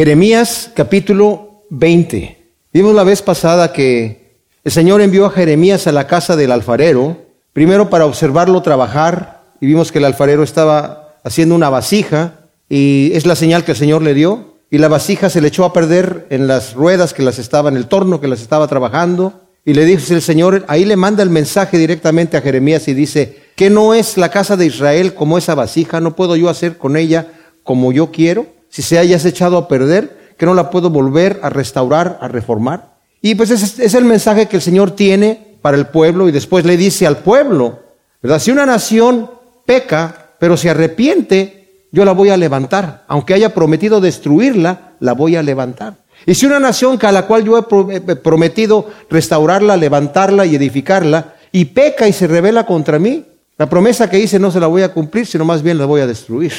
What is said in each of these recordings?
Jeremías capítulo 20. Vimos la vez pasada que el Señor envió a Jeremías a la casa del alfarero, primero para observarlo trabajar, y vimos que el alfarero estaba haciendo una vasija, y es la señal que el Señor le dio, y la vasija se le echó a perder en las ruedas que las estaba, en el torno que las estaba trabajando, y le dice el Señor, ahí le manda el mensaje directamente a Jeremías y dice, que no es la casa de Israel como esa vasija, no puedo yo hacer con ella como yo quiero si se haya echado a perder, que no la puedo volver a restaurar, a reformar. Y pues ese es el mensaje que el Señor tiene para el pueblo y después le dice al pueblo, ¿verdad? Si una nación peca, pero se arrepiente, yo la voy a levantar. Aunque haya prometido destruirla, la voy a levantar. Y si una nación a la cual yo he prometido restaurarla, levantarla y edificarla, y peca y se revela contra mí, la promesa que hice no se la voy a cumplir, sino más bien la voy a destruir.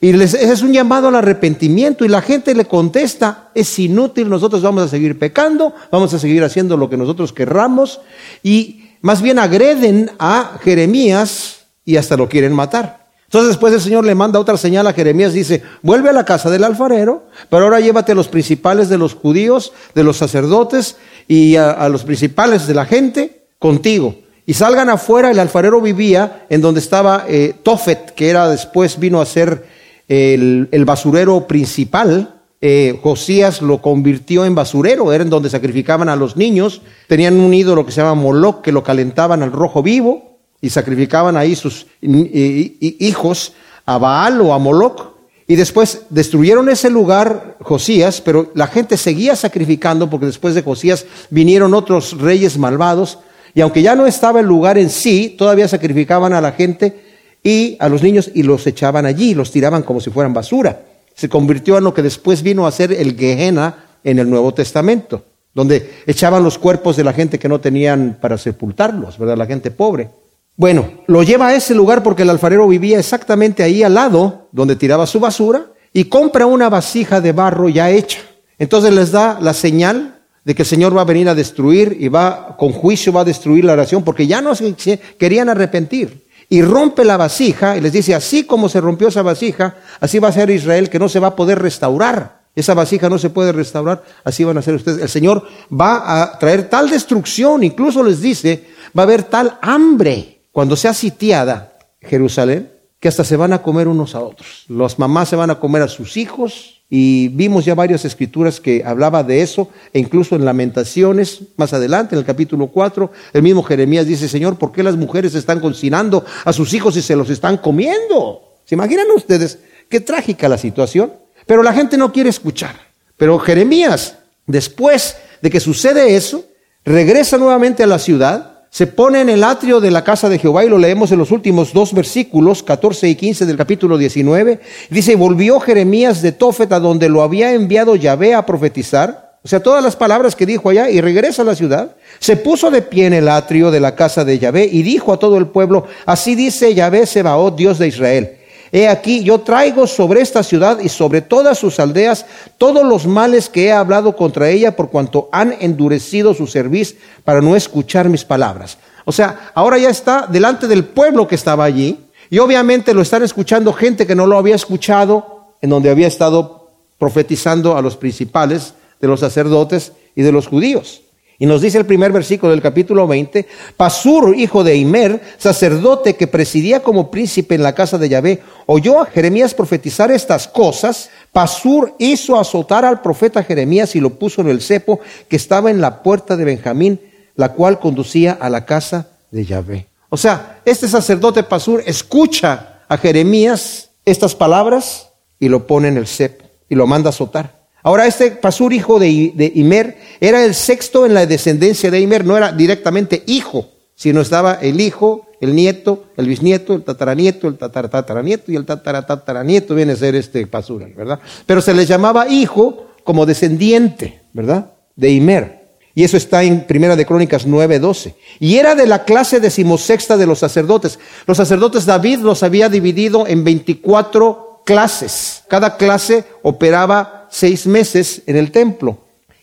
Y ese es un llamado al arrepentimiento y la gente le contesta, es inútil, nosotros vamos a seguir pecando, vamos a seguir haciendo lo que nosotros querramos y más bien agreden a Jeremías y hasta lo quieren matar. Entonces después el Señor le manda otra señal a Jeremías, dice, vuelve a la casa del alfarero, pero ahora llévate a los principales de los judíos, de los sacerdotes y a, los principales de la gente contigo. Y salgan afuera, el alfarero vivía en donde estaba eh, Tofet, que era después vino a ser el, basurero principal, eh, Josías lo convirtió en basurero, era en donde sacrificaban a los niños, tenían un ídolo que se llama Moloch, que lo calentaban al rojo vivo y sacrificaban ahí sus hijos a Baal o a Moloch. Y después destruyeron ese lugar Josías, pero la gente seguía sacrificando porque después de Josías vinieron otros reyes malvados. Y aunque ya no estaba el lugar en sí, todavía sacrificaban a la gente y a los niños y los echaban allí, los tiraban como si fueran basura. Se convirtió en lo que después vino a ser el Gehenna en el Nuevo Testamento, donde echaban los cuerpos de la gente que no tenían para sepultarlos, ¿verdad? La gente pobre. Bueno, lo lleva a ese lugar porque el alfarero vivía exactamente ahí al lado donde tiraba su basura y compra una vasija de barro ya hecha. Entonces les da la señal de que el Señor va a venir a destruir y va con juicio va a destruir la oración porque ya no se querían arrepentir y rompe la vasija y les dice, así como se rompió esa vasija, así va a ser Israel que no se va a poder restaurar. Esa vasija no se puede restaurar, así van a ser ustedes. El Señor va a traer tal destrucción, incluso les dice, va a haber tal hambre cuando sea sitiada Jerusalén, que hasta se van a comer unos a otros. Las mamás se van a comer a sus hijos, y vimos ya varias escrituras que hablaba de eso, e incluso en Lamentaciones, más adelante, en el capítulo 4, el mismo Jeremías dice, Señor, ¿por qué las mujeres están cocinando a sus hijos y se los están comiendo? ¿Se imaginan ustedes qué trágica la situación? Pero la gente no quiere escuchar. Pero Jeremías, después de que sucede eso, regresa nuevamente a la ciudad, se pone en el atrio de la casa de Jehová y lo leemos en los últimos dos versículos, 14 y 15 del capítulo 19. Dice, volvió Jeremías de Tofet a donde lo había enviado Yahvé a profetizar. O sea, todas las palabras que dijo allá y regresa a la ciudad. Se puso de pie en el atrio de la casa de Yahvé y dijo a todo el pueblo, así dice Yahvé Sebaot, Dios de Israel. He aquí, yo traigo sobre esta ciudad y sobre todas sus aldeas todos los males que he hablado contra ella por cuanto han endurecido su cerviz para no escuchar mis palabras. O sea, ahora ya está delante del pueblo que estaba allí y obviamente lo están escuchando gente que no lo había escuchado en donde había estado profetizando a los principales de los sacerdotes y de los judíos. Y nos dice el primer versículo del capítulo 20, Pasur, hijo de Imer, sacerdote que presidía como príncipe en la casa de Yahvé, oyó a Jeremías profetizar estas cosas. Pasur hizo azotar al profeta Jeremías y lo puso en el cepo que estaba en la puerta de Benjamín, la cual conducía a la casa de Yahvé. O sea, este sacerdote Pasur escucha a Jeremías estas palabras y lo pone en el cepo y lo manda a azotar. Ahora, este Pasur, hijo de, Imer, era el sexto en la descendencia de Imer, no era directamente hijo, sino estaba el hijo, el nieto, el bisnieto, el tataranieto, el tataratataranieto y el tataratataranieto viene a ser este Pasur, ¿verdad? Pero se le llamaba hijo como descendiente, ¿verdad? De Imer. Y eso está en Primera de Crónicas 9:12. Y era de la clase decimosexta de los sacerdotes. Los sacerdotes David los había dividido en 24 clases. Cada clase operaba seis meses en el templo.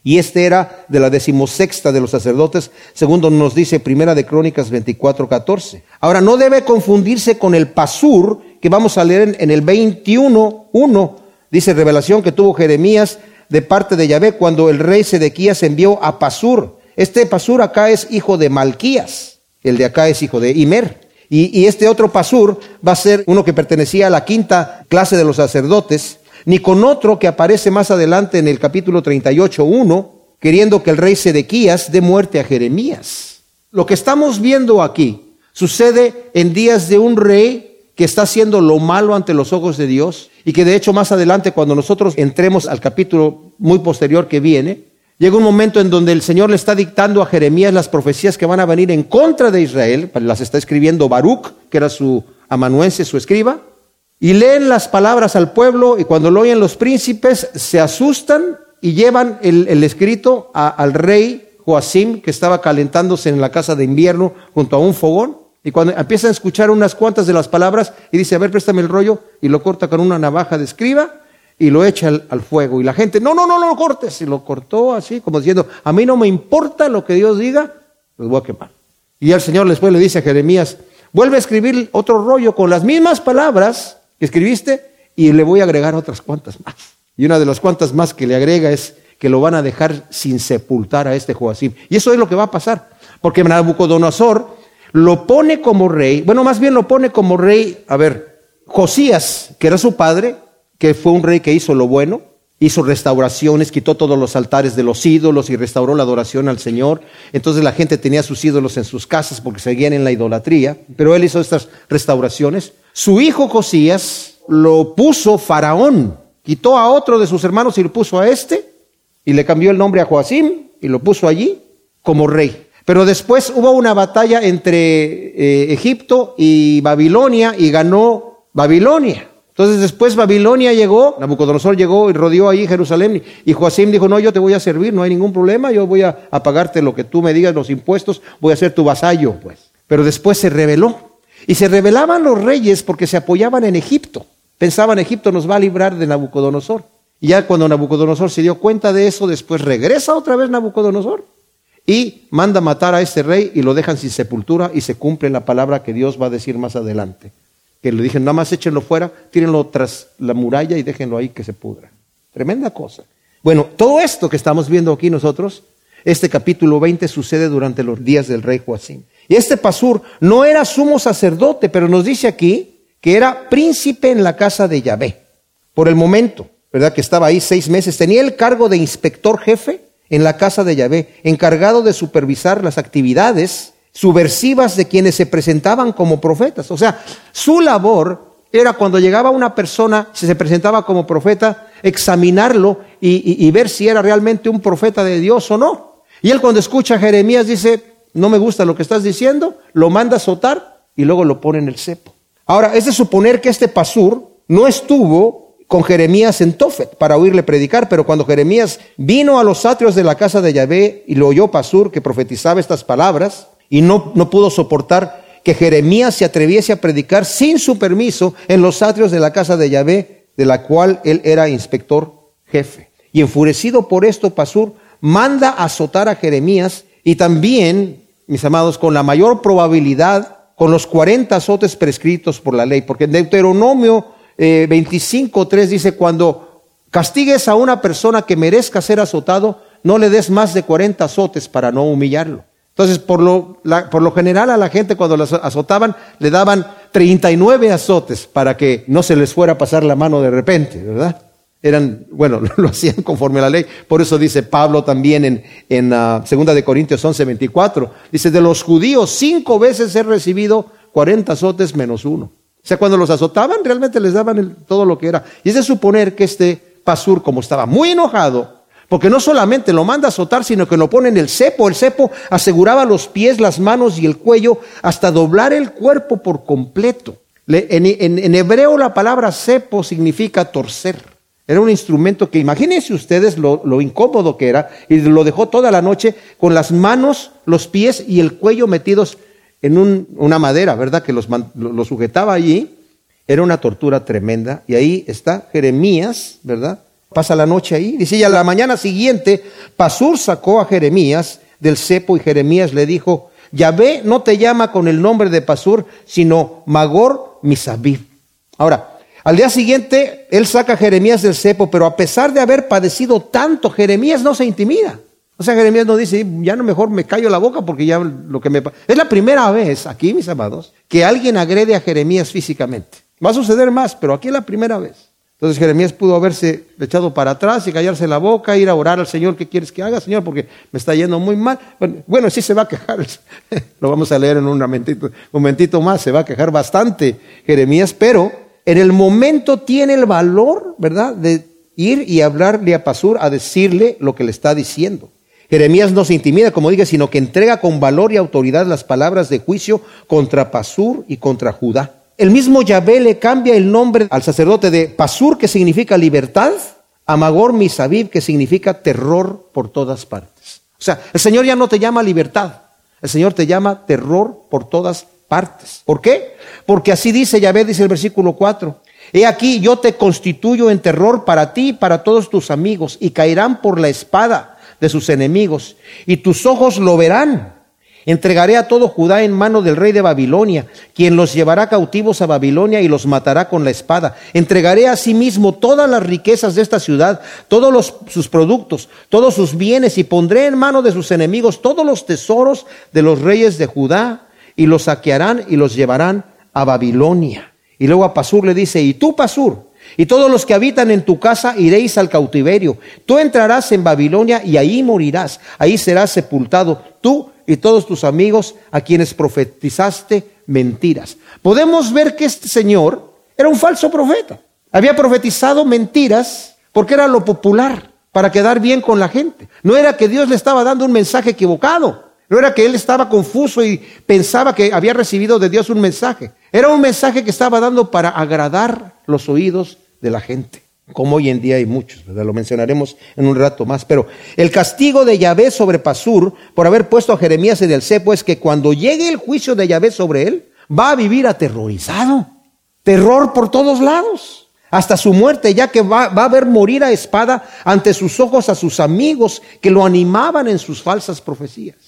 Y este era de la decimosexta de los sacerdotes, segundo nos dice Primera de Crónicas 24, 14. Ahora, no debe confundirse con el pasur que vamos a leer en, el 21, 1. Dice revelación que tuvo Jeremías de parte de Yahvé cuando el rey Sedequías envió a Pasur. Este Pasur acá es hijo de Malquías, el de acá es hijo de Imer. Y, y este otro Pasur va a ser uno que pertenecía a la quinta clase de los sacerdotes, ni con otro que aparece más adelante en el capítulo 38.1, queriendo que el rey Sedequías dé muerte a Jeremías. Lo que estamos viendo aquí sucede en días de un rey que está haciendo lo malo ante los ojos de Dios y que de hecho más adelante cuando nosotros entremos al capítulo muy posterior que viene, llega un momento en donde el Señor le está dictando a Jeremías las profecías que van a venir en contra de Israel, las está escribiendo Baruch, que era su amanuense, su escriba, y leen las palabras al pueblo y cuando lo oyen los príncipes se asustan y llevan el, escrito al rey Joacim, que estaba calentándose en la casa de invierno junto a un fogón, y cuando empiezan a escuchar unas cuantas de las palabras y dice, a ver, préstame el rollo, y lo corta con una navaja de escriba y lo echa al, fuego. Y la gente, no, no, no, no lo cortes. Y lo cortó así, como diciendo, a mí no me importa lo que Dios diga, los voy a quemar. Y el Señor después le dice a Jeremías, vuelve a escribir otro rollo con las mismas palabras escribiste y le voy a agregar otras cuantas más. Y una de las cuantas más que le agrega es que lo van a dejar sin sepultar a este Joacim. Y eso es lo que va a pasar. Porque Nabucodonosor lo pone como rey, bueno, más bien lo pone como rey, a ver, Josías, que era su padre, que fue un rey que hizo lo bueno, hizo restauraciones, quitó todos los altares de los ídolos y restauró la adoración al Señor. Entonces la gente tenía sus ídolos en sus casas porque seguían en la idolatría, pero él hizo estas restauraciones. Su hijo Josías lo puso faraón, quitó a otro de sus hermanos y lo puso a este, y le cambió el nombre a Joacim y lo puso allí como rey. Pero después hubo una batalla entre eh, Egipto y Babilonia y ganó Babilonia. Entonces después Babilonia llegó, Nabucodonosor llegó y rodeó ahí Jerusalén y Joacim dijo, no, yo te voy a servir, no hay ningún problema, yo voy a, pagarte lo que tú me digas, los impuestos, voy a ser tu vasallo, pues. Pero después se rebeló. Y se rebelaban los reyes porque se apoyaban en Egipto. Pensaban, Egipto nos va a librar de Nabucodonosor. Y ya cuando Nabucodonosor se dio cuenta de eso, después regresa otra vez Nabucodonosor y manda matar a este rey y lo dejan sin sepultura y se cumple la palabra que Dios va a decir más adelante. Que le dije, nada más échenlo fuera, tírenlo tras la muralla y déjenlo ahí que se pudra. Tremenda cosa. Bueno, todo esto que estamos viendo aquí nosotros, este capítulo 20 sucede durante los días del rey Joacim. Y este Pasur no era sumo sacerdote, pero nos dice aquí que era príncipe en la casa de Yahvé. Por el momento, ¿verdad? Que estaba ahí seis meses. Tenía el cargo de inspector jefe en la casa de Yahvé, encargado de supervisar las actividades subversivas de quienes se presentaban como profetas. O sea, su labor era cuando llegaba una persona, si se presentaba como profeta, examinarlo y, ver si era realmente un profeta de Dios o no. Y él cuando escucha a Jeremías dice, no me gusta lo que estás diciendo, lo manda a azotar y luego lo pone en el cepo. Ahora, es de suponer que este pasur no estuvo con Jeremías en Tofet para oírle predicar, pero cuando Jeremías vino a los atrios de la casa de Yahvé y lo oyó Pasur que profetizaba estas palabras y no, no pudo soportar que Jeremías se atreviese a predicar sin su permiso en los atrios de la casa de Yahvé, de la cual él era inspector jefe. Y enfurecido por esto, Pasur manda azotar a Jeremías y también, mis amados, con la mayor probabilidad, con los 40 azotes prescritos por la ley, porque en Deuteronomio eh, 25.3 dice, cuando castigues a una persona que merezca ser azotado, no le des más de 40 azotes para no humillarlo. Entonces, por lo, por lo general a la gente cuando las azotaban le daban 39 azotes para que no se les fuera a pasar la mano de repente, ¿verdad? Eran, bueno, lo hacían conforme a la ley. Por eso dice Pablo también en, en uh, Segunda de Corintios 11, 24. Dice, de los judíos cinco veces he recibido 40 azotes menos uno. O sea, cuando los azotaban, realmente les daban todo lo que era. Y es de suponer que este Pasur, como estaba muy enojado, porque no solamente lo manda a azotar, sino que lo pone en el cepo. El cepo aseguraba los pies, las manos y el cuello hasta doblar el cuerpo por completo. en, hebreo la palabra cepo significa torcer. Era un instrumento que imagínense ustedes lo, incómodo que era y lo dejó toda la noche con las manos, los pies y el cuello metidos en una madera, ¿verdad? Que los, lo sujetaba allí. Era una tortura tremenda. Y ahí está Jeremías, ¿verdad? Pasa la noche ahí. Dice, y a la mañana siguiente, Pasur sacó a Jeremías del cepo y Jeremías le dijo, Yahvé no te llama con el nombre de Pasur, sino Magor Misabib. Ahora, Al día siguiente, él saca a Jeremías del cepo, pero a pesar de haber padecido tanto, Jeremías no se intimida. O sea, Jeremías no dice, ya no mejor me callo la boca porque ya lo que me. Es la primera vez aquí, mis amados, que alguien agrede a Jeremías físicamente. Va a suceder más, pero aquí es la primera vez. Entonces Jeremías pudo haberse echado para atrás y callarse la boca, ir a orar al Señor, ¿qué quieres que haga, Señor? Porque me está yendo muy mal. Bueno, sí se va a quejar, lo vamos a leer en un momentito más, se va a quejar bastante Jeremías, pero en el momento tiene el valor, ¿verdad?, de ir y hablarle a Pasur, a decirle lo que le está diciendo. Jeremías no se intimida, como dije, sino que entrega con valor y autoridad las palabras de juicio contra Pasur y contra Judá. El mismo Yahvé le cambia el nombre al sacerdote de Pasur, que significa libertad, a Magor Misabib, que significa terror por todas partes. O sea, el Señor ya no te llama libertad, el Señor te llama terror por todas partes. ¿Por qué? Porque así dice Yahvé, dice el versículo 4. He aquí, yo te constituyo en terror para ti y para todos tus amigos, y caerán por la espada de sus enemigos, y tus ojos lo verán. Entregaré a todo Judá en mano del rey de Babilonia, quien los llevará cautivos a Babilonia y los matará con la espada. Entregaré a sí mismo todas las riquezas de esta ciudad, todos sus productos, todos sus bienes, y pondré en mano de sus enemigos todos los tesoros de los reyes de Judá, y los saquearán y los llevarán a Babilonia. Y luego a Pasur le dice, y tú, Pasur, y todos los que habitan en tu casa iréis al cautiverio. Tú entrarás en Babilonia y ahí morirás. Ahí serás sepultado tú y todos tus amigos a quienes profetizaste mentiras. Podemos ver que este señor era un falso profeta. Había profetizado mentiras porque era lo popular, para quedar bien con la gente. No era que Dios le estaba dando un mensaje equivocado. No era que él estaba confuso y pensaba que había recibido de Dios un mensaje. Era un mensaje que estaba dando para agradar los oídos de la gente, como hoy en día hay muchos. Lo mencionaremos en un rato más. Pero el castigo de Yahvé sobre Pasur por haber puesto a Jeremías en el cepo es que cuando llegue el juicio de Yahvé sobre él, va a vivir aterrorizado. Terror por todos lados. Hasta su muerte, ya que va a ver morir a espada ante sus ojos a sus amigos que lo animaban en sus falsas profecías.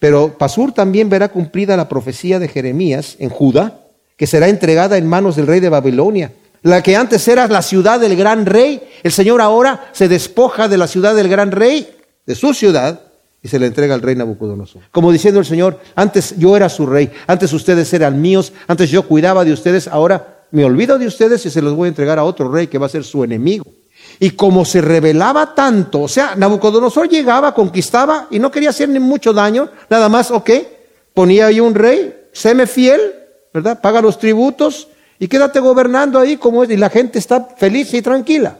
Pero Pasur también verá cumplida la profecía de Jeremías en Judá, que será entregada en manos del rey de Babilonia. La que antes era la ciudad del gran rey, el Señor ahora se despoja de la ciudad del gran rey, de su ciudad, y se le entrega al rey Nabucodonosor. Como diciendo el Señor, antes yo era su rey, antes ustedes eran míos, antes yo cuidaba de ustedes, ahora me olvido de ustedes y se los voy a entregar a otro rey que va a ser su enemigo. Y como se rebelaba tanto, o sea, Nabucodonosor llegaba, conquistaba y no quería hacer ni mucho daño, nada más, ok, ponía ahí un rey, séme fiel, ¿verdad? Paga los tributos y quédate gobernando ahí como es, y la gente está feliz y tranquila.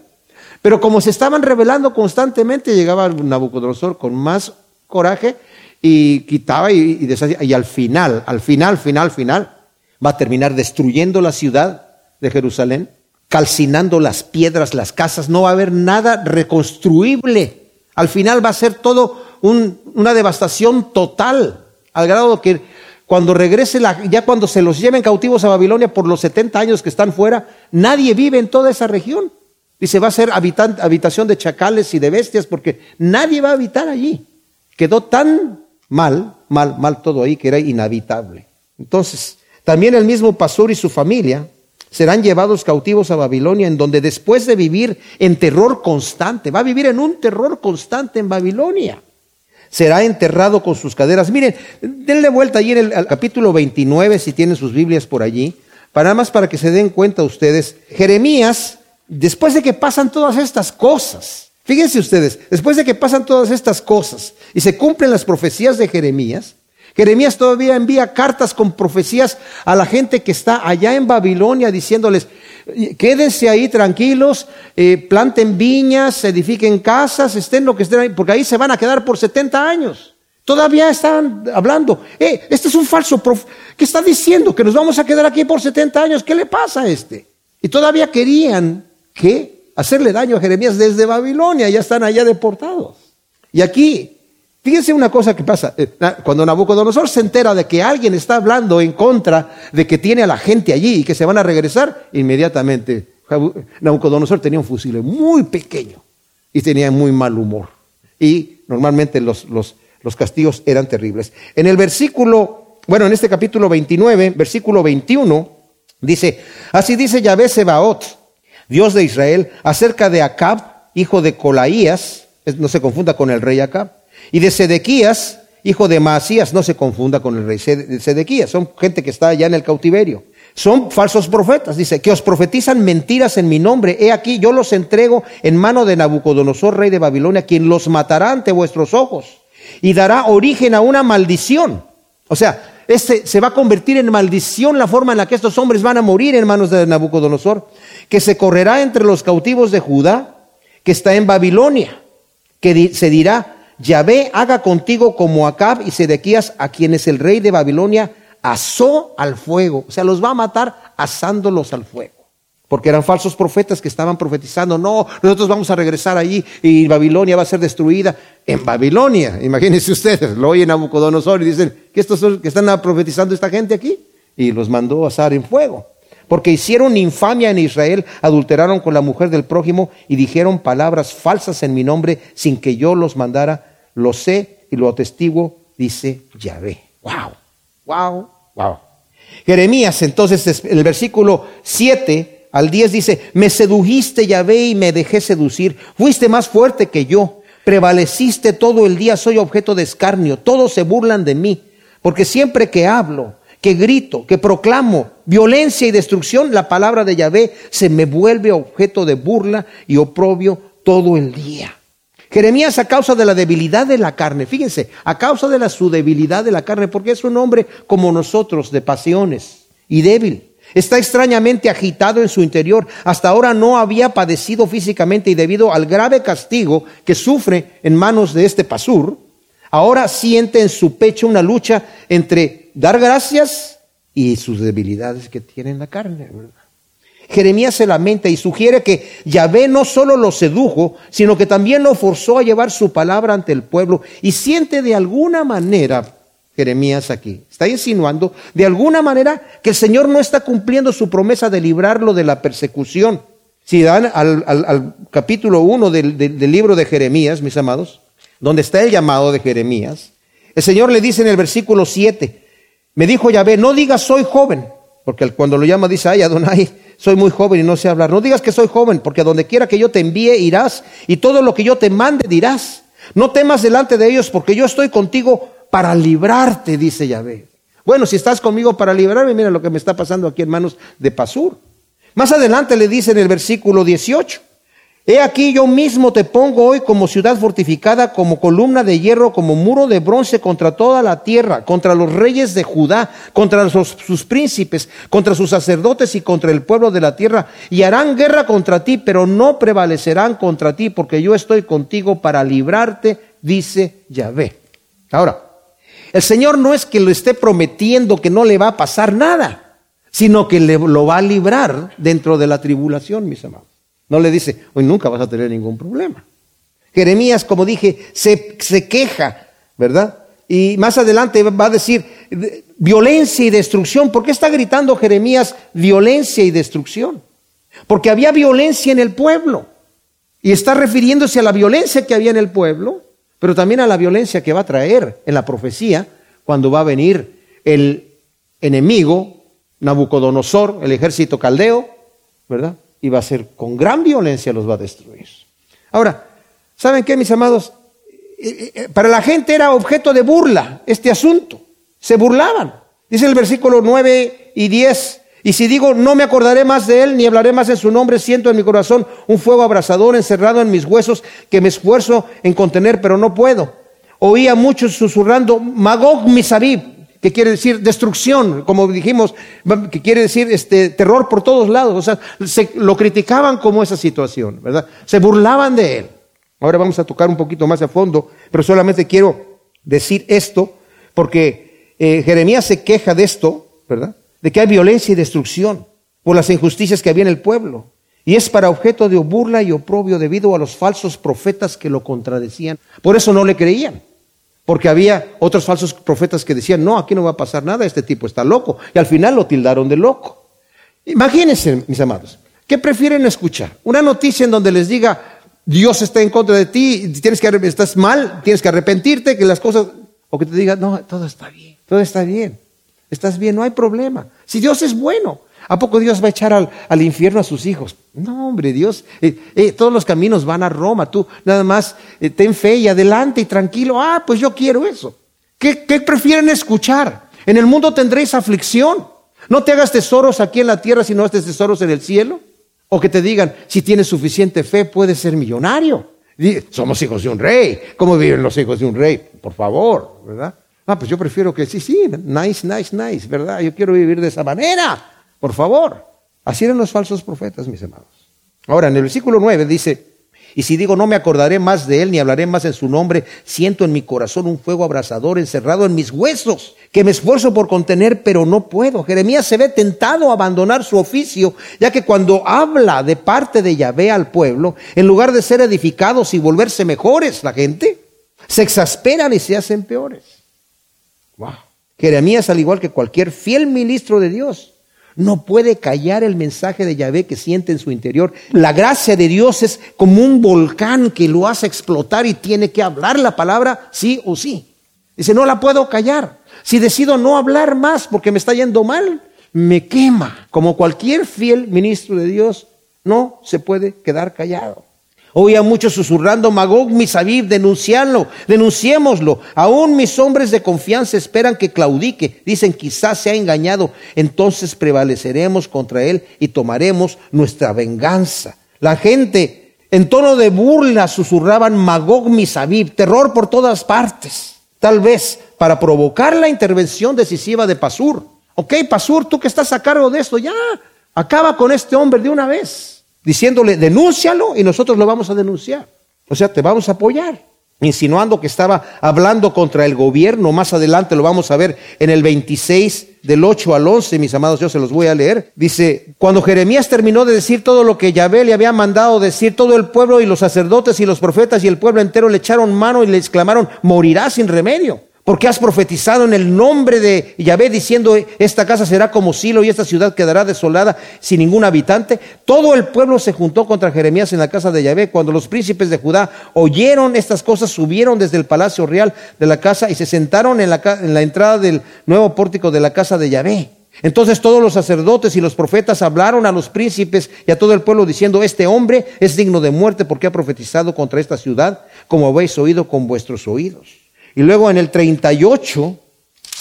Pero como se estaban rebelando constantemente, llegaba Nabucodonosor con más coraje y quitaba y, y deshacía. Y al final, al final, final, final, va a terminar destruyendo la ciudad de Jerusalén calcinando las piedras, las casas, no va a haber nada reconstruible. Al final va a ser todo una devastación total, al grado que cuando regrese, la, ya cuando se los lleven cautivos a Babilonia por los 70 años que están fuera, nadie vive en toda esa región. Dice, va a ser habitación de chacales y de bestias porque nadie va a habitar allí. Quedó tan mal, mal, mal todo ahí que era inhabitable. Entonces, también el mismo pastor y su familia serán llevados cautivos a Babilonia, en donde después de vivir en terror constante, va a vivir en un terror constante en Babilonia. Será enterrado con sus caderas. Miren, denle vuelta allí en el capítulo 29, si tienen sus Biblias por allí, para nada más para que se den cuenta ustedes. Jeremías, después de que pasan todas estas cosas, fíjense ustedes, después de que pasan todas estas cosas y se cumplen las profecías de Jeremías, Jeremías todavía envía cartas con profecías a la gente que está allá en Babilonia diciéndoles, quédense ahí tranquilos, eh, planten viñas, edifiquen casas, estén lo que estén ahí, porque ahí se van a quedar por 70 años. Todavía están hablando, eh, este es un falso prof ¿qué está diciendo? Que nos vamos a quedar aquí por 70 años, ¿qué le pasa a este? Y todavía querían que hacerle daño a Jeremías desde Babilonia, ya están allá deportados. Y aquí Fíjense una cosa que pasa. Eh, cuando Nabucodonosor se entera de que alguien está hablando en contra de que tiene a la gente allí y que se van a regresar, inmediatamente Nabucodonosor tenía un fusil muy pequeño y tenía muy mal humor. Y normalmente los, los, los castigos eran terribles. En el versículo, bueno, en este capítulo 29, versículo 21, dice, así dice Yahvé Sebaot, Dios de Israel, acerca de Acab, hijo de Colaías, no se confunda con el rey Acab, y de Sedequías, hijo de Maasías, no se confunda con el rey Sedequías, son gente que está allá en el cautiverio. Son falsos profetas, dice, que os profetizan mentiras en mi nombre. He aquí, yo los entrego en mano de Nabucodonosor, rey de Babilonia, quien los matará ante vuestros ojos y dará origen a una maldición. O sea, este se va a convertir en maldición la forma en la que estos hombres van a morir en manos de Nabucodonosor, que se correrá entre los cautivos de Judá, que está en Babilonia, que se dirá, Yahvé haga contigo como Acab y Sedequías, a quienes el rey de Babilonia asó al fuego. O sea, los va a matar asándolos al fuego. Porque eran falsos profetas que estaban profetizando, no, nosotros vamos a regresar allí y Babilonia va a ser destruida. En Babilonia, imagínense ustedes, lo oyen a Nabucodonosor y dicen, ¿qué, estos son, que están profetizando esta gente aquí? Y los mandó a asar en fuego. Porque hicieron infamia en Israel, adulteraron con la mujer del prójimo y dijeron palabras falsas en mi nombre sin que yo los mandara. Lo sé y lo atestiguo, dice Yahvé. ¡Wow! Wow, wow. Jeremías, entonces, en el versículo 7 al 10 dice, me sedujiste, Yahvé, y me dejé seducir. Fuiste más fuerte que yo. Prevaleciste todo el día, soy objeto de escarnio. Todos se burlan de mí. Porque siempre que hablo, que grito, que proclamo violencia y destrucción, la palabra de Yahvé se me vuelve objeto de burla y oprobio todo el día. Jeremías a causa de la debilidad de la carne, fíjense, a causa de la, su debilidad de la carne, porque es un hombre como nosotros, de pasiones y débil. Está extrañamente agitado en su interior. Hasta ahora no había padecido físicamente y debido al grave castigo que sufre en manos de este pasur, ahora siente en su pecho una lucha entre dar gracias y sus debilidades que tiene en la carne. Jeremías se lamenta y sugiere que Yahvé no solo lo sedujo, sino que también lo forzó a llevar su palabra ante el pueblo y siente de alguna manera, Jeremías aquí, está insinuando de alguna manera que el Señor no está cumpliendo su promesa de librarlo de la persecución. Si dan al, capítulo 1 del, del libro de Jeremías, mis amados, donde está el llamado de Jeremías, el Señor le dice en el versículo 7, me dijo Yahvé, no digas soy joven, porque cuando lo llama dice, ay Adonai, soy muy joven y no sé hablar. No digas que soy joven, porque donde quiera que yo te envíe irás y todo lo que yo te mande dirás. No temas delante de ellos, porque yo estoy contigo para librarte, dice Yahvé. Bueno, si estás conmigo para librarme, mira lo que me está pasando aquí en manos de Pasur. Más adelante le dice en el versículo 18, He aquí yo mismo te pongo hoy como ciudad fortificada, como columna de hierro, como muro de bronce contra toda la tierra, contra los reyes de Judá, contra sus, príncipes, contra sus sacerdotes y contra el pueblo de la tierra. Y harán guerra contra ti, pero no prevalecerán contra ti, porque yo estoy contigo para librarte, dice Yahvé. Ahora, el Señor no es que lo esté prometiendo que no le va a pasar nada, sino que le, lo va a librar dentro de la tribulación, mis amados. No le dice, hoy nunca vas a tener ningún problema. Jeremías, como dije, se, se queja, ¿verdad? Y más adelante va a decir violencia y destrucción. ¿Por qué está gritando Jeremías violencia y destrucción? Porque había violencia en el pueblo. Y está refiriéndose a la violencia que había en el pueblo, pero también a la violencia que va a traer en la profecía cuando va a venir el enemigo, Nabucodonosor, el ejército caldeo, ¿verdad? Y va a ser con gran violencia los va a destruir. Ahora, ¿saben qué, mis amados? Eh, eh, eh, para la gente era objeto de burla este asunto. Se burlaban. Dice el versículo 9 y 10. Y si digo, no me acordaré más de él, ni hablaré más en su nombre, siento en mi corazón un fuego abrasador encerrado en mis huesos que me esfuerzo en contener, pero no puedo. Oía muchos susurrando, Magog Misabib, que quiere decir destrucción, como dijimos, que quiere decir este terror por todos lados. O sea, se, lo criticaban como esa situación, ¿verdad? Se burlaban de él. Ahora vamos a tocar un poquito más a fondo, pero solamente quiero decir esto, porque eh, Jeremías se queja de esto, ¿verdad? De que hay violencia y destrucción por las injusticias que había en el pueblo. Y es para objeto de burla y oprobio debido a los falsos profetas que lo contradecían. Por eso no le creían. Porque había otros falsos profetas que decían, no, aquí no va a pasar nada, este tipo está loco. Y al final lo tildaron de loco. Imagínense, mis amados, ¿qué prefieren escuchar? Una noticia en donde les diga, Dios está en contra de ti, tienes que, estás mal, tienes que arrepentirte, que las cosas, o que te diga, no, todo está bien, todo está bien, estás bien, no hay problema. Si Dios es bueno, ¿A poco Dios va a echar al, infierno a sus hijos? No, hombre, Dios, eh, eh, todos los caminos van a Roma. Tú nada más eh, ten fe y adelante y tranquilo. Ah, pues yo quiero eso. ¿Qué, ¿Qué prefieren escuchar? En el mundo tendréis aflicción. No te hagas tesoros aquí en la tierra, sino haces tesoros en el cielo. O que te digan, si tienes suficiente fe, puedes ser millonario. Somos hijos de un rey. ¿Cómo viven los hijos de un rey? Por favor, ¿verdad? Ah, pues yo prefiero que sí, sí, nice, nice, nice, ¿verdad? Yo quiero vivir de esa manera. Por favor. Así eran los falsos profetas, mis amados. Ahora, en el versículo 9 dice, y si digo no me acordaré más de él ni hablaré más en su nombre, siento en mi corazón un fuego abrasador encerrado en mis huesos, que me esfuerzo por contener, pero no puedo. Jeremías se ve tentado a abandonar su oficio, ya que cuando habla de parte de Yahvé al pueblo, en lugar de ser edificados y volverse mejores la gente, se exasperan y se hacen peores. Wow. Jeremías, al igual que cualquier fiel ministro de Dios, no puede callar el mensaje de Yahvé que siente en su interior. La gracia de Dios es como un volcán que lo hace explotar y tiene que hablar la palabra sí o sí. Dice, no la puedo callar. Si decido no hablar más porque me está yendo mal, me quema. Como cualquier fiel ministro de Dios, no se puede quedar callado. Oía muchos susurrando, Magog, Misabib, denunciarlo, denunciémoslo. Aún mis hombres de confianza esperan que claudique. Dicen, quizás se ha engañado. Entonces prevaleceremos contra él y tomaremos nuestra venganza. La gente, en tono de burla, susurraban, Magog, Misabib, terror por todas partes. Tal vez para provocar la intervención decisiva de Pasur. Ok, Pasur, tú que estás a cargo de esto, ya, acaba con este hombre de una vez diciéndole, denúncialo y nosotros lo vamos a denunciar. O sea, te vamos a apoyar. Insinuando que estaba hablando contra el gobierno. Más adelante lo vamos a ver en el 26 del 8 al 11, mis amados, yo se los voy a leer. Dice, cuando Jeremías terminó de decir todo lo que Yahvé le había mandado decir, todo el pueblo y los sacerdotes y los profetas y el pueblo entero le echaron mano y le exclamaron, morirá sin remedio. Porque has profetizado en el nombre de Yahvé diciendo, esta casa será como Silo y esta ciudad quedará desolada sin ningún habitante. Todo el pueblo se juntó contra Jeremías en la casa de Yahvé. Cuando los príncipes de Judá oyeron estas cosas, subieron desde el palacio real de la casa y se sentaron en la, en la entrada del nuevo pórtico de la casa de Yahvé. Entonces todos los sacerdotes y los profetas hablaron a los príncipes y a todo el pueblo diciendo, este hombre es digno de muerte porque ha profetizado contra esta ciudad, como habéis oído con vuestros oídos. Y luego en el 38,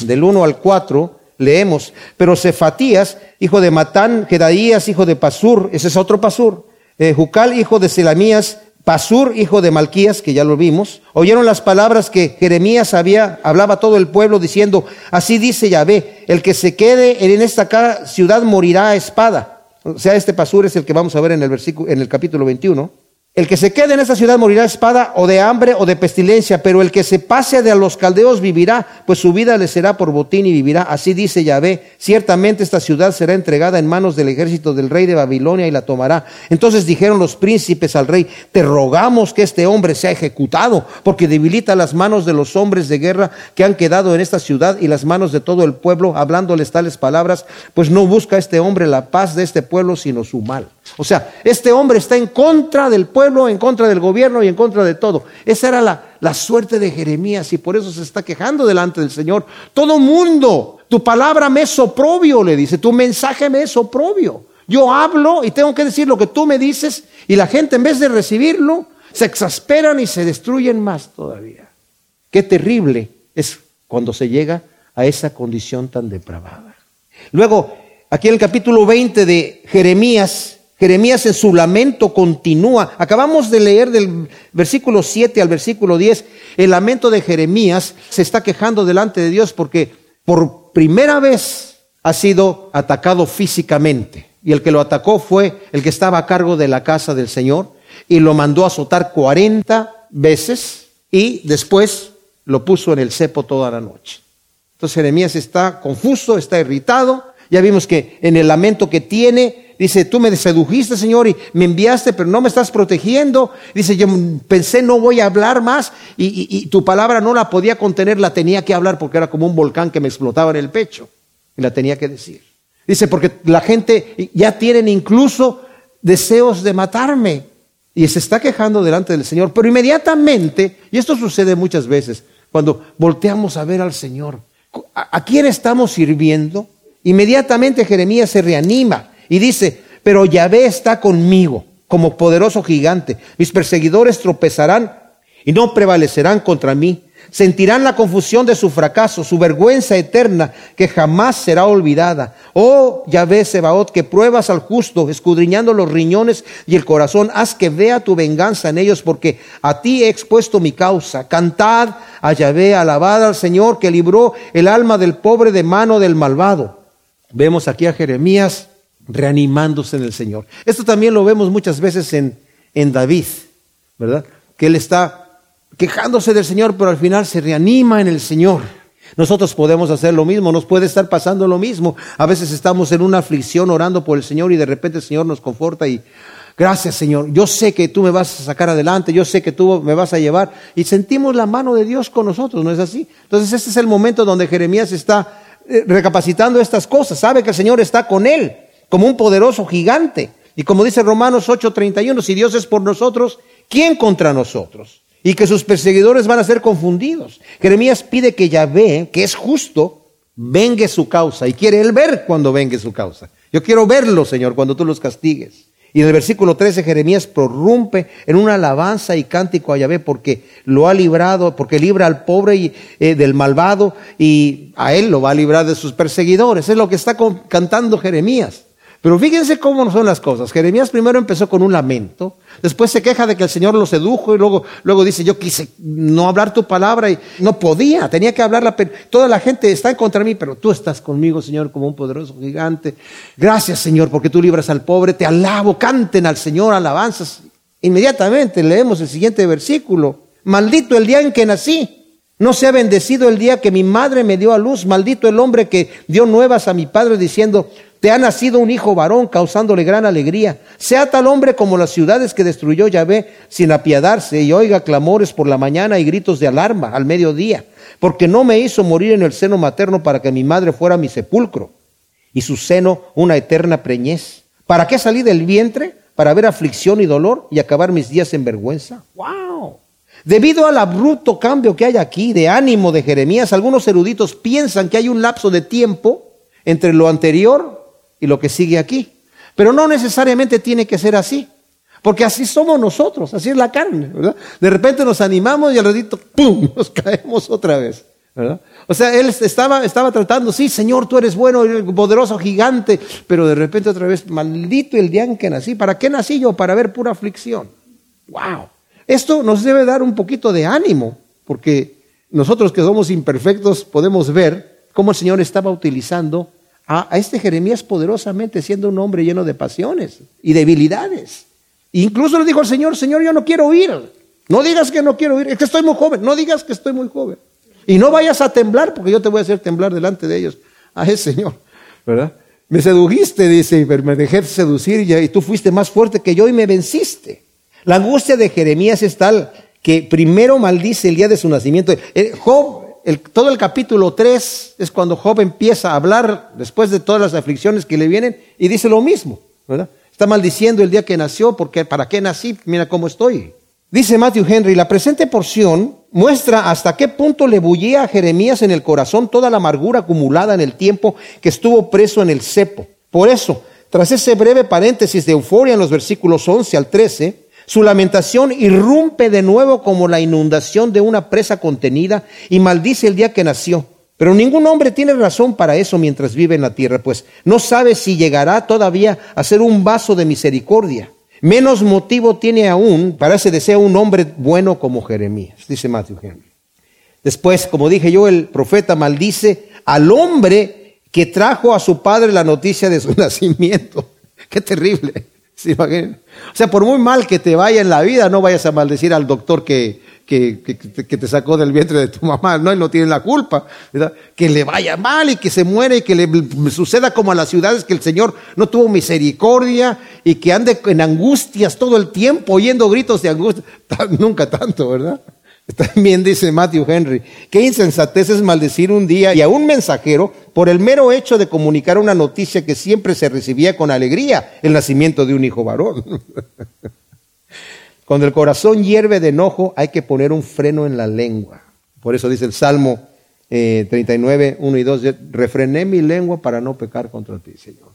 del 1 al 4, leemos, pero Cefatías, hijo de Matán, Jedaías, hijo de Pasur, ese es otro Pasur, eh, Jucal, hijo de Selamías, Pasur, hijo de Malquías, que ya lo vimos, oyeron las palabras que Jeremías había, hablaba a todo el pueblo diciendo, así dice Yahvé, el que se quede en esta ciudad morirá a espada. O sea, este Pasur es el que vamos a ver en el versículo, en el capítulo 21. El que se quede en esa ciudad morirá de espada o de hambre o de pestilencia, pero el que se pase de los caldeos vivirá, pues su vida le será por botín y vivirá. Así dice Yahvé, ciertamente esta ciudad será entregada en manos del ejército del rey de Babilonia y la tomará. Entonces dijeron los príncipes al rey, te rogamos que este hombre sea ejecutado, porque debilita las manos de los hombres de guerra que han quedado en esta ciudad y las manos de todo el pueblo, hablándoles tales palabras, pues no busca este hombre la paz de este pueblo, sino su mal. O sea, este hombre está en contra del pueblo, en contra del gobierno y en contra de todo. Esa era la, suerte de Jeremías y por eso se está quejando delante del Señor. Todo mundo, tu palabra me es oprobio, le dice, tu mensaje me es oprobio. Yo hablo y tengo que decir lo que tú me dices y la gente en vez de recibirlo, se exasperan y se destruyen más todavía. Qué terrible es cuando se llega a esa condición tan depravada. Luego, aquí en el capítulo 20 de Jeremías, Jeremías en su lamento continúa. Acabamos de leer del versículo 7 al versículo 10. El lamento de Jeremías se está quejando delante de Dios porque por primera vez ha sido atacado físicamente. Y el que lo atacó fue el que estaba a cargo de la casa del Señor y lo mandó a azotar 40 veces y después lo puso en el cepo toda la noche. Entonces Jeremías está confuso, está irritado. Ya vimos que en el lamento que tiene Dice, tú me sedujiste, Señor, y me enviaste, pero no me estás protegiendo. Dice, yo pensé no voy a hablar más y, tu palabra no la podía contener, la tenía que hablar porque era como un volcán que me explotaba en el pecho. Y la tenía que decir. Dice, porque la gente ya tienen incluso deseos de matarme. Y se está quejando delante del Señor. Pero inmediatamente, y esto sucede muchas veces, cuando volteamos a ver al Señor, ¿a, quién estamos sirviendo? Inmediatamente Jeremías se reanima y dice, pero Yahvé está conmigo como poderoso gigante. Mis perseguidores tropezarán y no prevalecerán contra mí. Sentirán la confusión de su fracaso, su vergüenza eterna que jamás será olvidada. Oh Yahvé Sebaot, que pruebas al justo, escudriñando los riñones y el corazón, haz que vea tu venganza en ellos, porque a ti he expuesto mi causa. Cantad a Yahvé, alabad al Señor que libró el alma del pobre de mano del malvado. Vemos aquí a Jeremías reanimándose en el Señor. Esto también lo vemos muchas veces en, en David, ¿verdad? Que él está quejándose del Señor, pero al final se reanima en el Señor. Nosotros podemos hacer lo mismo, nos puede estar pasando lo mismo. A veces estamos en una aflicción orando por el Señor y de repente el Señor nos conforta y gracias Señor, yo sé que tú me vas a sacar adelante, yo sé que tú me vas a llevar y sentimos la mano de Dios con nosotros, ¿no es así? Entonces este es el momento donde Jeremías está eh, recapacitando estas cosas, sabe que el Señor está con él como un poderoso gigante. Y como dice Romanos 8:31, si Dios es por nosotros, ¿quién contra nosotros? y que sus perseguidores van a ser confundidos. Jeremías pide que Yahvé, que es justo, vengue su causa y quiere él ver cuando vengue su causa. Yo quiero verlo, Señor, cuando tú los castigues. Y en el versículo 13 Jeremías prorrumpe en una alabanza y cántico a Yahvé porque lo ha librado, porque libra al pobre y, eh, del malvado y a él lo va a librar de sus perseguidores. Es lo que está cantando Jeremías. Pero fíjense cómo son las cosas. Jeremías primero empezó con un lamento, después se queja de que el Señor lo sedujo y luego, luego dice, yo quise no hablar tu palabra y no podía, tenía que hablarla. Toda la gente está en contra de mí, pero tú estás conmigo, Señor, como un poderoso gigante. Gracias, Señor, porque tú libras al pobre, te alabo, canten al Señor alabanzas. Inmediatamente leemos el siguiente versículo. Maldito el día en que nací. No sea bendecido el día que mi madre me dio a luz. Maldito el hombre que dio nuevas a mi padre diciendo, te ha nacido un hijo varón, causándole gran alegría. Sea tal hombre como las ciudades que destruyó Yahvé sin apiadarse y oiga clamores por la mañana y gritos de alarma al mediodía, porque no me hizo morir en el seno materno para que mi madre fuera mi sepulcro y su seno una eterna preñez. ¿Para qué salí del vientre? Para ver aflicción y dolor y acabar mis días en vergüenza. ¡Wow! Debido al abrupto cambio que hay aquí de ánimo de Jeremías, algunos eruditos piensan que hay un lapso de tiempo entre lo anterior y lo que sigue aquí. Pero no necesariamente tiene que ser así, porque así somos nosotros, así es la carne. De repente nos animamos y al ratito, ¡pum!, nos caemos otra vez. O sea, él estaba, estaba tratando, sí, Señor, tú eres bueno, poderoso, gigante, pero de repente otra vez, maldito el día en que nací. ¿Para qué nací yo? Para ver pura aflicción. ¡Wow! Esto nos debe dar un poquito de ánimo, porque nosotros que somos imperfectos podemos ver cómo el Señor estaba utilizando a, este Jeremías poderosamente siendo un hombre lleno de pasiones y debilidades. Incluso le dijo al Señor, Señor, yo no quiero oír. No digas que no quiero oír, es que estoy muy joven. No digas que estoy muy joven. Y no vayas a temblar, porque yo te voy a hacer temblar delante de ellos. Ay, Señor, ¿verdad? Me sedujiste, dice, y me dejé seducir y, tú fuiste más fuerte que yo y me venciste. La angustia de Jeremías es tal que primero maldice el día de su nacimiento. Eh, Todo el capítulo 3 es cuando Job empieza a hablar después de todas las aflicciones que le vienen y dice lo mismo. Está maldiciendo el día que nació porque ¿para qué nací? Mira cómo estoy. Dice Matthew Henry, la presente porción muestra hasta qué punto le bullía a Jeremías en el corazón toda la amargura acumulada en el tiempo que estuvo preso en el cepo. Por eso, tras ese breve paréntesis de euforia en los versículos 11 al 13, su lamentación irrumpe de nuevo como la inundación de una presa contenida y maldice el día que nació. Pero ningún hombre tiene razón para eso mientras vive en la tierra, pues no sabe si llegará todavía a ser un vaso de misericordia. Menos motivo tiene aún para ese deseo un hombre bueno como Jeremías, dice Matthew Henry. Después, como dije yo, el profeta maldice al hombre que trajo a su padre la noticia de su nacimiento. Qué terrible. O sea, por muy mal que te vaya en la vida, no vayas a maldecir al doctor que, que, te sacó del vientre de tu mamá, no, él no tiene la culpa, Que le vaya mal y que se muere y que le suceda como a las ciudades que el Señor no tuvo misericordia y que ande en angustias todo el tiempo, oyendo gritos de angustia, nunca tanto, ¿verdad? También dice Matthew Henry, qué insensatez es maldecir un día y a un mensajero por el mero hecho de comunicar una noticia que siempre se recibía con alegría, el nacimiento de un hijo varón. Cuando el corazón hierve de enojo hay que poner un freno en la lengua. Por eso dice el Salmo eh, 39, 1 y 2, refrené mi lengua para no pecar contra ti, Señor.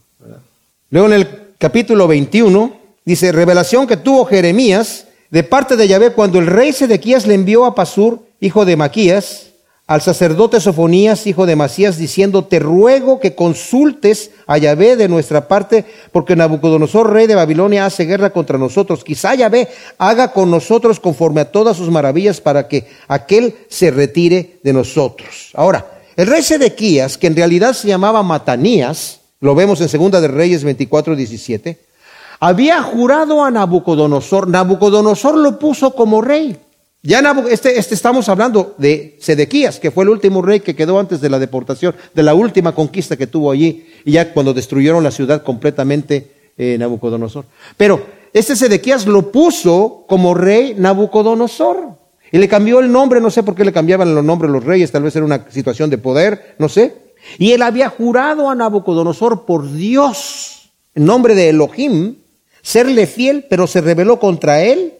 Luego en el capítulo 21 dice, revelación que tuvo Jeremías de parte de Yahvé cuando el rey Sedequías le envió a Pasur, hijo de Maquías, al sacerdote Sofonías, hijo de Masías, diciendo, te ruego que consultes a Yahvé de nuestra parte, porque Nabucodonosor, rey de Babilonia, hace guerra contra nosotros. Quizá Yahvé haga con nosotros conforme a todas sus maravillas para que aquel se retire de nosotros. Ahora, el rey Sedequías, que en realidad se llamaba Matanías, lo vemos en Segunda de Reyes 24, 17, había jurado a Nabucodonosor, Nabucodonosor lo puso como rey. Ya este, este, estamos hablando de Sedequías, que fue el último rey que quedó antes de la deportación, de la última conquista que tuvo allí, y ya cuando destruyeron la ciudad completamente eh, Nabucodonosor. Pero este Sedequías lo puso como rey Nabucodonosor. Y le cambió el nombre, no sé por qué le cambiaban los nombres los reyes, tal vez era una situación de poder, no sé. Y él había jurado a Nabucodonosor por Dios, en nombre de Elohim, serle fiel, pero se rebeló contra él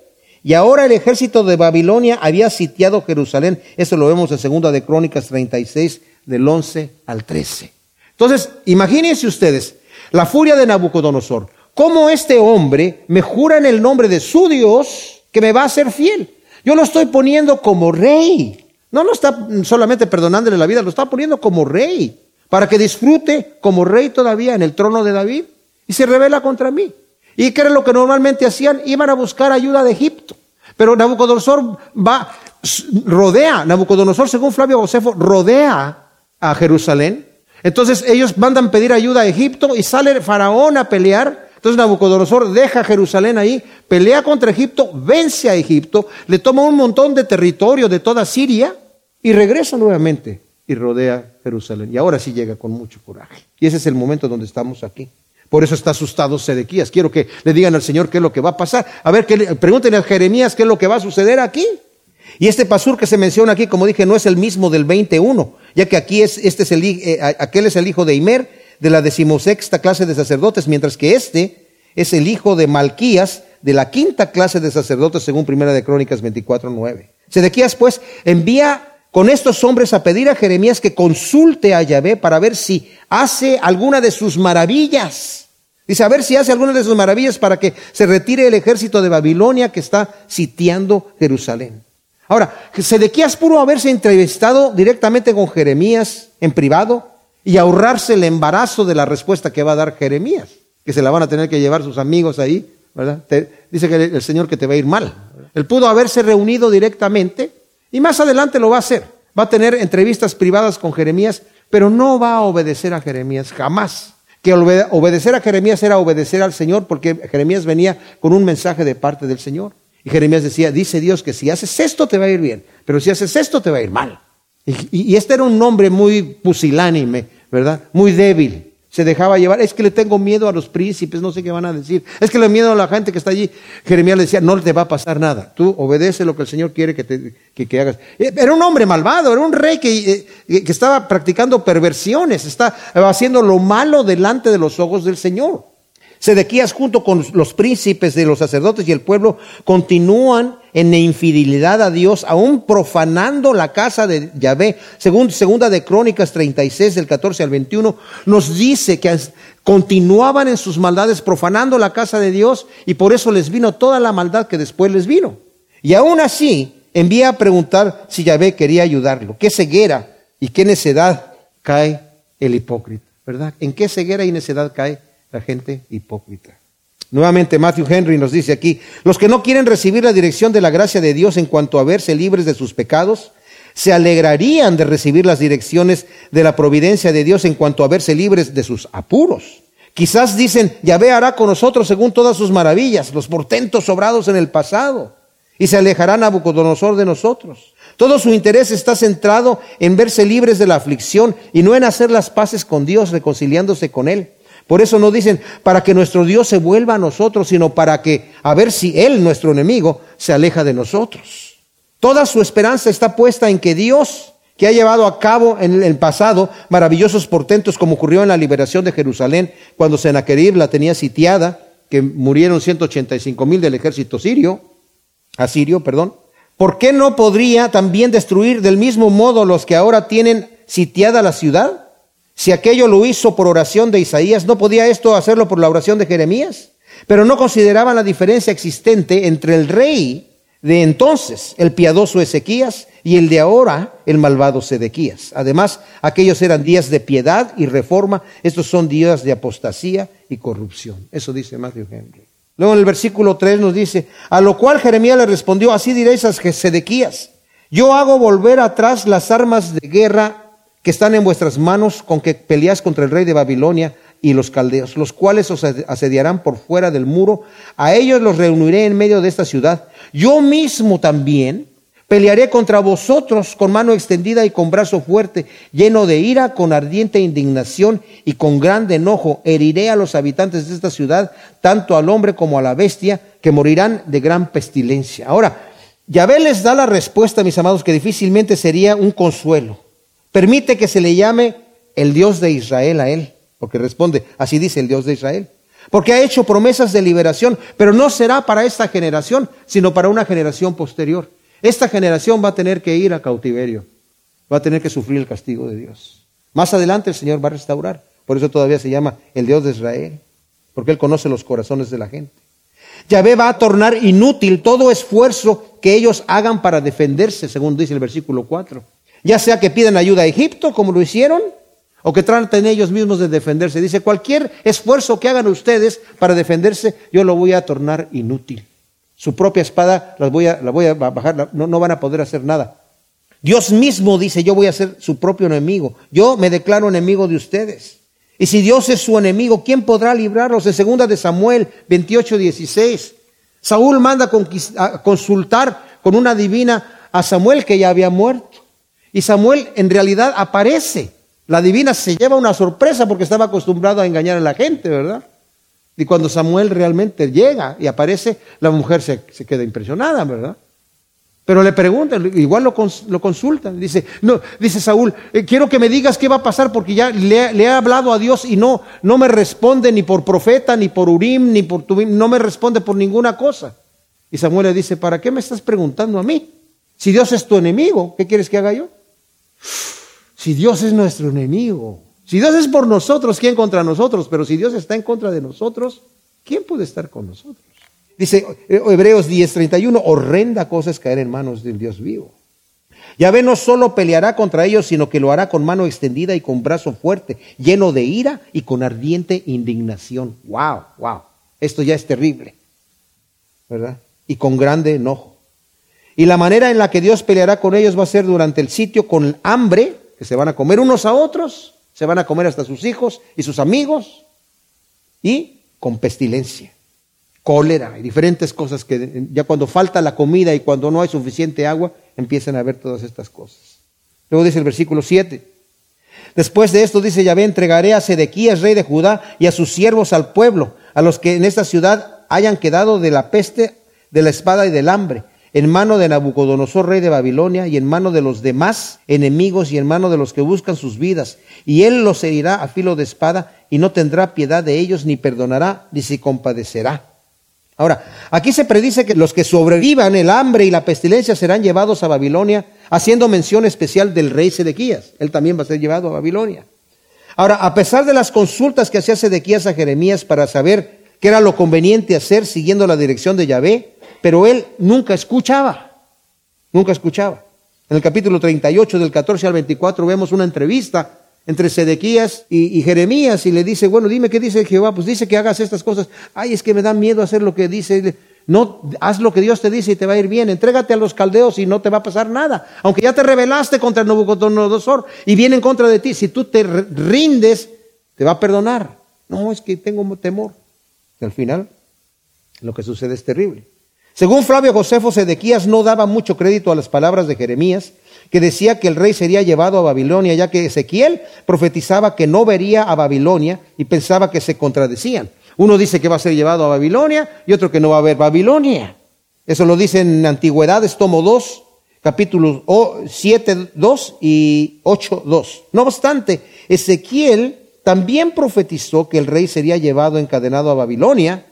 y ahora el ejército de Babilonia había sitiado Jerusalén. Eso lo vemos en segunda de Crónicas 36, del 11 al 13. Entonces, imagínense ustedes la furia de Nabucodonosor. Cómo este hombre me jura en el nombre de su Dios que me va a ser fiel. Yo lo estoy poniendo como rey. No lo está solamente perdonándole la vida, lo está poniendo como rey. Para que disfrute como rey todavía en el trono de David. Y se revela contra mí. ¿Y qué era lo que normalmente hacían? Iban a buscar ayuda de Egipto. Pero Nabucodonosor va, rodea, Nabucodonosor, según Flavio Josefo, rodea a Jerusalén. Entonces ellos mandan pedir ayuda a Egipto y sale Faraón a pelear. Entonces Nabucodonosor deja Jerusalén ahí, pelea contra Egipto, vence a Egipto, le toma un montón de territorio de toda Siria y regresa nuevamente y rodea Jerusalén. Y ahora sí llega con mucho coraje. Y ese es el momento donde estamos aquí. Por eso está asustado Sedequías. Quiero que le digan al Señor qué es lo que va a pasar. A ver, pregúntenle a Jeremías qué es lo que va a suceder aquí. Y este pasur que se menciona aquí, como dije, no es el mismo del 21, ya que aquí es, este es el, eh, aquel es el hijo de Imer, de la decimosexta clase de sacerdotes, mientras que este es el hijo de Malquías, de la quinta clase de sacerdotes, según Primera de Crónicas 24, 9. Sedequías, pues, envía con estos hombres a pedir a Jeremías que consulte a Yahvé para ver si hace alguna de sus maravillas. Dice, a ver si hace alguna de sus maravillas para que se retire el ejército de Babilonia que está sitiando Jerusalén. Ahora, Sedequías pudo haberse entrevistado directamente con Jeremías en privado y ahorrarse el embarazo de la respuesta que va a dar Jeremías, que se la van a tener que llevar sus amigos ahí, ¿verdad? dice que el Señor que te va a ir mal. Él pudo haberse reunido directamente y más adelante lo va a hacer. Va a tener entrevistas privadas con Jeremías, pero no va a obedecer a Jeremías jamás. Que obedecer a Jeremías era obedecer al Señor porque Jeremías venía con un mensaje de parte del Señor. Y Jeremías decía, dice Dios que si haces esto te va a ir bien, pero si haces esto te va a ir mal. Y, este era un hombre muy pusilánime, ¿verdad? Muy débil se dejaba llevar. Es que le tengo miedo a los príncipes, no sé qué van a decir. Es que le miedo a la gente que está allí. Jeremías le decía, no te va a pasar nada. Tú obedece lo que el Señor quiere que, te, que, hagas. Eh, era un hombre malvado, era un rey que, eh, que estaba practicando perversiones, está haciendo lo malo delante de los ojos del Señor. Sedequías junto con los príncipes de los sacerdotes y el pueblo continúan en infidelidad a Dios, aún profanando la casa de Yahvé. Segunda de Crónicas 36 del 14 al 21 nos dice que continuaban en sus maldades profanando la casa de Dios y por eso les vino toda la maldad que después les vino. Y aún así envía a preguntar si Yahvé quería ayudarlo. ¿Qué ceguera y qué necedad cae el hipócrita? ¿Verdad? ¿En qué ceguera y necedad cae la gente hipócrita. Nuevamente Matthew Henry nos dice aquí, los que no quieren recibir la dirección de la gracia de Dios en cuanto a verse libres de sus pecados, se alegrarían de recibir las direcciones de la providencia de Dios en cuanto a verse libres de sus apuros. Quizás dicen, Yahvé hará con nosotros según todas sus maravillas, los portentos sobrados en el pasado, y se alejarán a Bucodonosor de nosotros. Todo su interés está centrado en verse libres de la aflicción y no en hacer las paces con Dios, reconciliándose con Él. Por eso no dicen para que nuestro Dios se vuelva a nosotros, sino para que, a ver si Él, nuestro enemigo, se aleja de nosotros. Toda su esperanza está puesta en que Dios, que ha llevado a cabo en el pasado maravillosos portentos, como ocurrió en la liberación de Jerusalén, cuando Sennacherib la tenía sitiada, que murieron 185 mil del ejército sirio, asirio, perdón, ¿Por qué no podría también destruir del mismo modo los que ahora tienen sitiada la ciudad? Si aquello lo hizo por oración de Isaías, ¿no podía esto hacerlo por la oración de Jeremías? Pero no consideraban la diferencia existente entre el rey de entonces, el piadoso Ezequías, y el de ahora, el malvado Sedequías. Además, aquellos eran días de piedad y reforma, estos son días de apostasía y corrupción. Eso dice Matthew Henry. Luego en el versículo 3 nos dice, a lo cual Jeremías le respondió, así diréis a Sedequías, yo hago volver atrás las armas de guerra que están en vuestras manos con que peleáis contra el rey de Babilonia y los caldeos, los cuales os asediarán por fuera del muro. A ellos los reuniré en medio de esta ciudad. Yo mismo también pelearé contra vosotros con mano extendida y con brazo fuerte, lleno de ira, con ardiente indignación y con grande enojo. Heriré a los habitantes de esta ciudad, tanto al hombre como a la bestia, que morirán de gran pestilencia. Ahora, Yahvé les da la respuesta, mis amados, que difícilmente sería un consuelo. Permite que se le llame el Dios de Israel a él. Porque responde, así dice el Dios de Israel. Porque ha hecho promesas de liberación, pero no será para esta generación, sino para una generación posterior. Esta generación va a tener que ir a cautiverio, va a tener que sufrir el castigo de Dios. Más adelante el Señor va a restaurar. Por eso todavía se llama el Dios de Israel, porque Él conoce los corazones de la gente. Yahvé va a tornar inútil todo esfuerzo que ellos hagan para defenderse, según dice el versículo 4. Ya sea que pidan ayuda a Egipto, como lo hicieron, o que traten ellos mismos de defenderse. Dice, cualquier esfuerzo que hagan ustedes para defenderse, yo lo voy a tornar inútil. Su propia espada las voy a, la voy a bajar, no, no van a poder hacer nada. Dios mismo dice, yo voy a ser su propio enemigo. Yo me declaro enemigo de ustedes. Y si Dios es su enemigo, ¿quién podrá librarlos? En segunda de Samuel 28, 16. Saúl manda a consultar con una divina a Samuel que ya había muerto. Y Samuel en realidad aparece la divina se lleva una sorpresa porque estaba acostumbrado a engañar a la gente, ¿verdad? Y cuando Samuel realmente llega y aparece, la mujer se, queda impresionada, ¿verdad? Pero le preguntan, igual lo, consultan. Dice, no, dice Saúl, eh, quiero que me digas qué va a pasar porque ya le, le, he hablado a Dios y no, no me responde ni por profeta, ni por Urim, ni por Tubim, no me responde por ninguna cosa. Y Samuel le dice, ¿para qué me estás preguntando a mí? Si Dios es tu enemigo, ¿qué quieres que haga yo? Si Dios es nuestro enemigo, si Dios es por nosotros, ¿quién contra nosotros? Pero si Dios está en contra de nosotros, ¿quién puede estar con nosotros? Dice eh, Hebreos 10:31, horrenda cosa es caer en manos del Dios vivo. Yahvé no solo peleará contra ellos, sino que lo hará con mano extendida y con brazo fuerte, lleno de ira y con ardiente indignación. Wow, wow. Esto ya es terrible. ¿Verdad? Y con grande enojo. Y la manera en la que Dios peleará con ellos va a ser durante el sitio con hambre que se van a comer unos a otros, se van a comer hasta sus hijos y sus amigos, y con pestilencia, cólera y diferentes cosas que ya cuando falta la comida y cuando no hay suficiente agua, empiezan a ver todas estas cosas. Luego dice el versículo 7. Después de esto dice Yahvé, entregaré a Sedequías, rey de Judá, y a sus siervos al pueblo, a los que en esta ciudad hayan quedado de la peste, de la espada y del hambre en mano de Nabucodonosor, rey de Babilonia, y en mano de los demás enemigos, y en mano de los que buscan sus vidas. Y él los herirá a filo de espada, y no tendrá piedad de ellos, ni perdonará, ni se compadecerá. Ahora, aquí se predice que los que sobrevivan el hambre y la pestilencia serán llevados a Babilonia, haciendo mención especial del rey Sedequías. Él también va a ser llevado a Babilonia. Ahora, a pesar de las consultas que hacía Sedequías a Jeremías para saber qué era lo conveniente hacer siguiendo la dirección de Yahvé, pero él nunca escuchaba, nunca escuchaba. En el capítulo 38 del 14 al 24 vemos una entrevista entre Sedequías y, Jeremías y le dice, bueno, dime qué dice Jehová, pues dice que hagas estas cosas. Ay, es que me da miedo hacer lo que dice. No, haz lo que Dios te dice y te va a ir bien. Entrégate a los caldeos y no te va a pasar nada. Aunque ya te rebelaste contra Nabucodonosor y viene en contra de ti, si tú te rindes, te va a perdonar. No, es que tengo temor. Y al final, lo que sucede es terrible. Según Flavio Josefo, Sedequías no daba mucho crédito a las palabras de Jeremías, que decía que el rey sería llevado a Babilonia, ya que Ezequiel profetizaba que no vería a Babilonia y pensaba que se contradecían. Uno dice que va a ser llevado a Babilonia y otro que no va a haber Babilonia. Eso lo dice en Antigüedades, tomo 2, capítulos 7, 2 y 8, 2. No obstante, Ezequiel también profetizó que el rey sería llevado encadenado a Babilonia,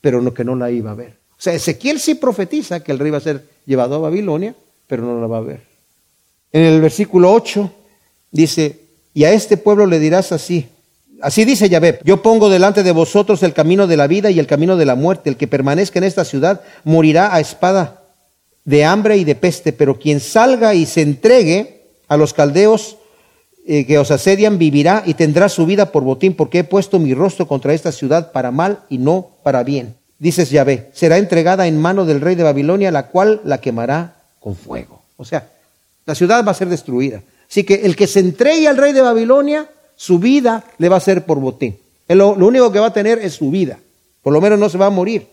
pero que no la iba a ver. Sea, Ezequiel sí profetiza que el rey va a ser llevado a Babilonia, pero no la va a ver. En el versículo 8 dice, y a este pueblo le dirás así, así dice Yahvé, yo pongo delante de vosotros el camino de la vida y el camino de la muerte, el que permanezca en esta ciudad morirá a espada de hambre y de peste, pero quien salga y se entregue a los caldeos eh, que os asedian vivirá y tendrá su vida por botín, porque he puesto mi rostro contra esta ciudad para mal y no para bien. Dices Yahvé, será entregada en mano del rey de Babilonia, la cual la quemará con fuego. O sea, la ciudad va a ser destruida. Así que el que se entregue al rey de Babilonia, su vida le va a ser por botín. Lo, lo único que va a tener es su vida. Por lo menos no se va a morir.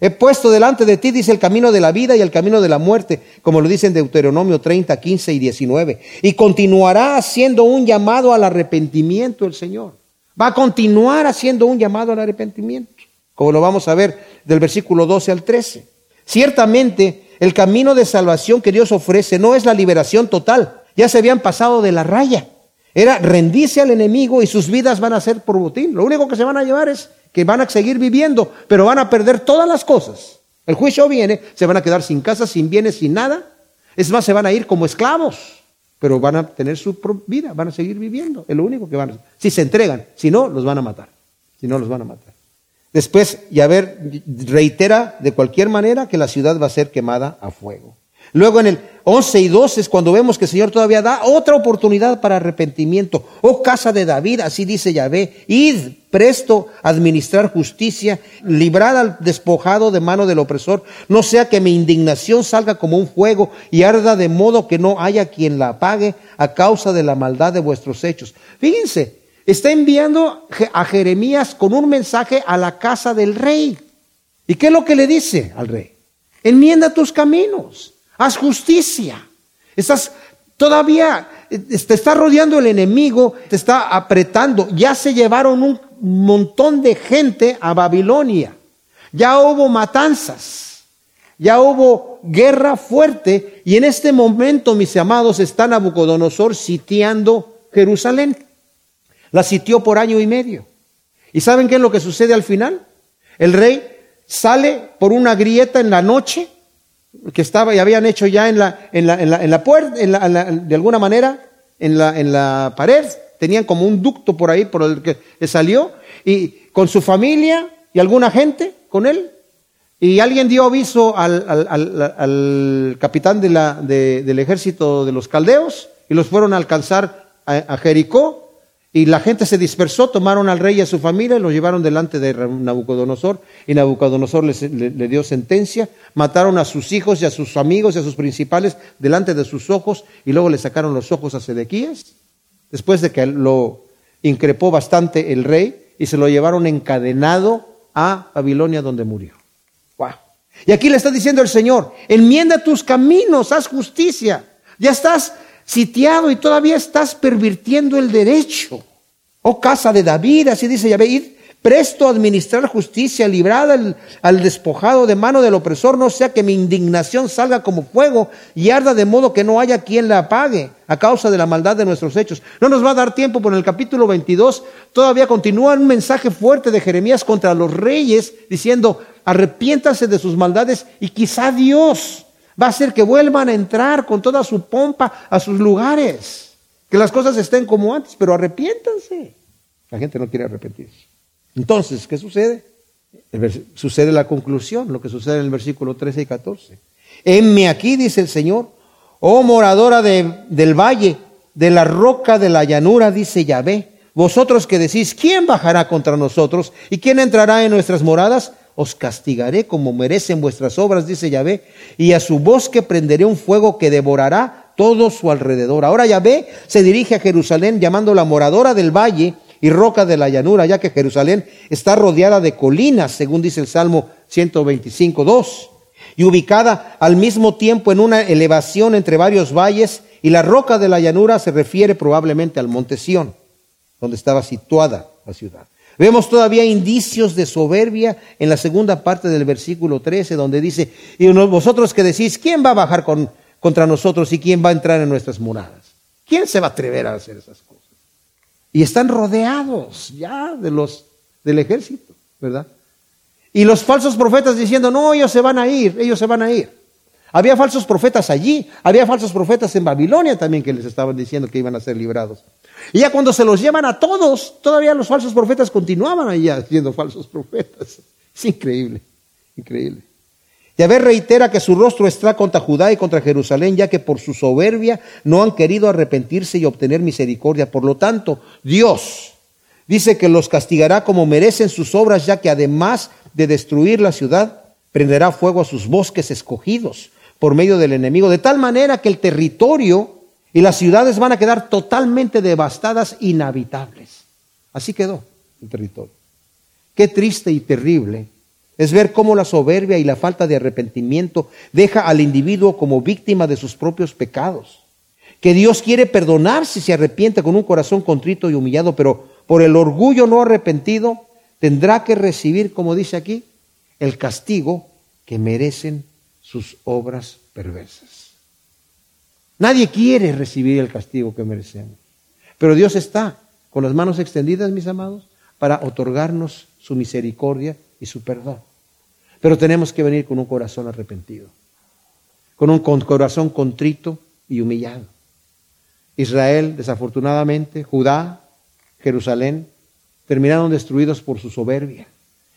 He puesto delante de ti, dice el camino de la vida y el camino de la muerte, como lo dice en Deuteronomio 30, 15 y 19. Y continuará haciendo un llamado al arrepentimiento el Señor. Va a continuar haciendo un llamado al arrepentimiento, como lo vamos a ver del versículo 12 al 13. Ciertamente, el camino de salvación que Dios ofrece no es la liberación total. Ya se habían pasado de la raya. Era rendirse al enemigo y sus vidas van a ser por botín. Lo único que se van a llevar es que van a seguir viviendo, pero van a perder todas las cosas. El juicio viene, se van a quedar sin casa, sin bienes, sin nada. Es más, se van a ir como esclavos, pero van a tener su vida, van a seguir viviendo. Es lo único que van a hacer. Si se entregan, si no, los van a matar. Si no, los van a matar. Después, ver, reitera de cualquier manera que la ciudad va a ser quemada a fuego. Luego en el 11 y 12 es cuando vemos que el Señor todavía da otra oportunidad para arrepentimiento. Oh casa de David, así dice Yahvé, id presto a administrar justicia, librad al despojado de mano del opresor, no sea que mi indignación salga como un fuego y arda de modo que no haya quien la apague a causa de la maldad de vuestros hechos. Fíjense, está enviando a Jeremías con un mensaje a la casa del rey. ¿Y qué es lo que le dice al rey? Enmienda tus caminos. Haz justicia. Estás todavía, te está rodeando el enemigo, te está apretando. Ya se llevaron un montón de gente a Babilonia. Ya hubo matanzas. Ya hubo guerra fuerte. Y en este momento, mis amados, está Nabucodonosor sitiando Jerusalén. La sitió por año y medio. ¿Y saben qué es lo que sucede al final? El rey sale por una grieta en la noche que estaba y habían hecho ya en la, en la, en la, puerta, de alguna manera, en la, en la pared, tenían como un ducto por ahí por el que salió, y con su familia y alguna gente con él. Y alguien dio aviso al, al, capitán de la, del ejército de los caldeos y los fueron a alcanzar a Jericó y la gente se dispersó, tomaron al rey y a su familia y lo llevaron delante de Nabucodonosor. Y Nabucodonosor le, dio sentencia. Mataron a sus hijos y a sus amigos y a sus principales delante de sus ojos. Y luego le sacaron los ojos a Sedequías. Después de que lo increpó bastante el rey. Y se lo llevaron encadenado a Babilonia donde murió. Wow. Y aquí le está diciendo el Señor, enmienda tus caminos, haz justicia. Ya estás sitiado y todavía estás pervirtiendo el derecho. Oh casa de David, así dice Yahvé, id presto a administrar justicia, librada al, despojado de mano del opresor, no sea que mi indignación salga como fuego y arda de modo que no haya quien la apague a causa de la maldad de nuestros hechos. No nos va a dar tiempo, pero en el capítulo 22 todavía continúa un mensaje fuerte de Jeremías contra los reyes, diciendo, arrepiéntase de sus maldades y quizá Dios Va a hacer que vuelvan a entrar con toda su pompa a sus lugares. Que las cosas estén como antes, pero arrepiéntanse. La gente no quiere arrepentirse. Entonces, ¿qué sucede? Sucede la conclusión, lo que sucede en el versículo 13 y 14. Heme aquí, dice el Señor, oh moradora del valle, de la roca de la llanura, dice Yahvé. Vosotros que decís, ¿quién bajará contra nosotros? ¿Y quién entrará en nuestras moradas? Os castigaré como merecen vuestras obras, dice Yahvé, y a su bosque prenderé un fuego que devorará todo su alrededor. Ahora Yahvé se dirige a Jerusalén llamándola moradora del valle y roca de la llanura, ya que Jerusalén está rodeada de colinas, según dice el Salmo 125, 2, y ubicada al mismo tiempo en una elevación entre varios valles, y la roca de la llanura se refiere probablemente al monte Sión, donde estaba situada la ciudad. Vemos todavía indicios de soberbia en la segunda parte del versículo 13, donde dice, y vosotros que decís, ¿quién va a bajar contra nosotros y quién va a entrar en nuestras moradas? ¿Quién se va a atrever a hacer esas cosas? Y están rodeados ya de los del ejército, ¿verdad? Y los falsos profetas diciendo, no, ellos se van a ir, ellos se van a ir. Había falsos profetas allí, había falsos profetas en Babilonia también que les estaban diciendo que iban a ser librados. Y ya cuando se los llevan a todos, todavía los falsos profetas continuaban allá siendo falsos profetas. Es increíble, increíble. Yahvé reitera que su rostro está contra Judá y contra Jerusalén, ya que por su soberbia no han querido arrepentirse y obtener misericordia. Por lo tanto, Dios dice que los castigará como merecen sus obras, ya que además de destruir la ciudad, prenderá fuego a sus bosques escogidos por medio del enemigo, de tal manera que el territorio y las ciudades van a quedar totalmente devastadas, inhabitables. Así quedó el territorio. Qué triste y terrible es ver cómo la soberbia y la falta de arrepentimiento deja al individuo como víctima de sus propios pecados. Que Dios quiere perdonar si se arrepiente con un corazón contrito y humillado, pero por el orgullo no arrepentido tendrá que recibir, como dice aquí, el castigo que merecen sus obras perversas. Nadie quiere recibir el castigo que merecemos. Pero Dios está con las manos extendidas, mis amados, para otorgarnos su misericordia y su perdón. Pero tenemos que venir con un corazón arrepentido, con un corazón contrito y humillado. Israel, desafortunadamente, Judá, Jerusalén, terminaron destruidos por su soberbia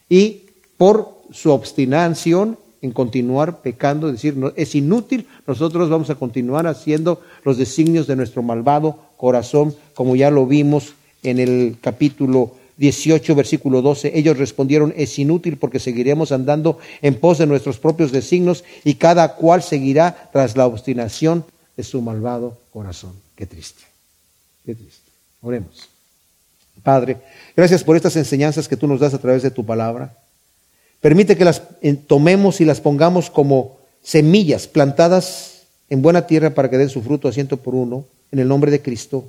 y por su obstinación en continuar pecando, decir, es inútil, nosotros vamos a continuar haciendo los designios de nuestro malvado corazón, como ya lo vimos en el capítulo 18, versículo 12. Ellos respondieron, es inútil porque seguiremos andando en pos de nuestros propios designios y cada cual seguirá tras la obstinación de su malvado corazón. Qué triste, qué triste. Oremos. Padre, gracias por estas enseñanzas que tú nos das a través de tu palabra. Permite que las tomemos y las pongamos como semillas plantadas en buena tierra para que den su fruto a ciento por uno. En el nombre de Cristo.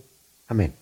Amén.